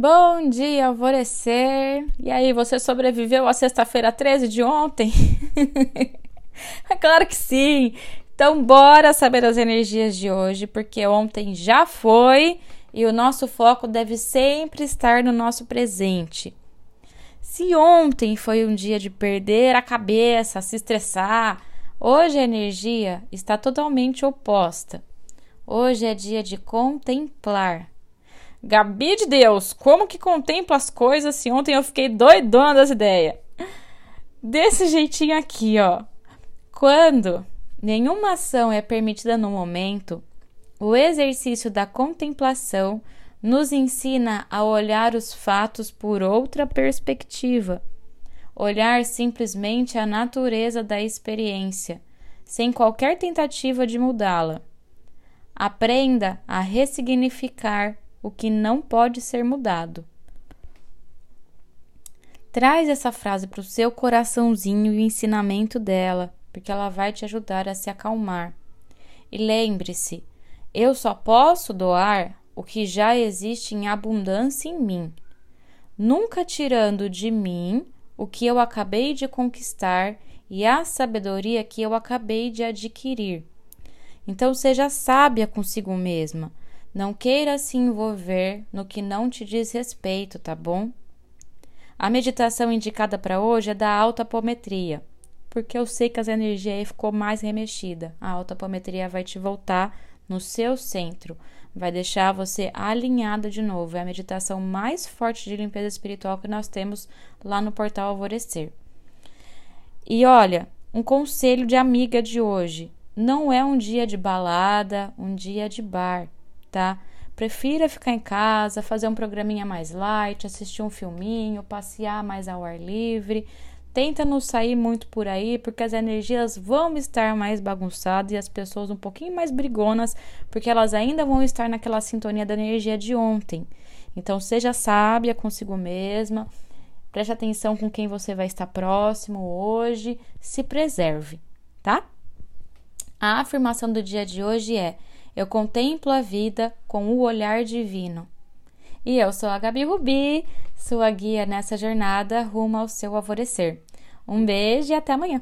Bom dia, alvorecer. E aí, você sobreviveu à sexta-feira 13 de ontem? é claro que sim. Então, bora saber as energias de hoje, porque ontem já foi e o nosso foco deve sempre estar no nosso presente. Se ontem foi um dia de perder a cabeça, se estressar, hoje a energia está totalmente oposta. Hoje é dia de contemplar Gabi de Deus, como que contempla as coisas se ontem eu fiquei doidona das ideias? Desse jeitinho aqui, ó. Quando nenhuma ação é permitida no momento, o exercício da contemplação nos ensina a olhar os fatos por outra perspectiva, olhar simplesmente a natureza da experiência, sem qualquer tentativa de mudá-la. Aprenda a ressignificar o que não pode ser mudado. Traz essa frase para o seu coraçãozinho e o ensinamento dela, porque ela vai te ajudar a se acalmar. E lembre-se: eu só posso doar o que já existe em abundância em mim, nunca tirando de mim o que eu acabei de conquistar e a sabedoria que eu acabei de adquirir. Então, seja sábia consigo mesma. Não queira se envolver no que não te diz respeito, tá bom? A meditação indicada para hoje é da altapometria, porque eu sei que as energias aí ficou mais remexida. A altapometria vai te voltar no seu centro, vai deixar você alinhada de novo. É a meditação mais forte de limpeza espiritual que nós temos lá no portal Alvorecer. E olha, um conselho de amiga de hoje: não é um dia de balada, um dia de bar tá? Prefira ficar em casa, fazer um programinha mais light, assistir um filminho, passear mais ao ar livre. Tenta não sair muito por aí, porque as energias vão estar mais bagunçadas e as pessoas um pouquinho mais brigonas, porque elas ainda vão estar naquela sintonia da energia de ontem. Então, seja sábia consigo mesma, preste atenção com quem você vai estar próximo hoje, se preserve, tá? A afirmação do dia de hoje é: eu contemplo a vida com o olhar divino. E eu sou a Gabi Rubi, sua guia nessa jornada rumo ao seu alvorecer. Um beijo e até amanhã!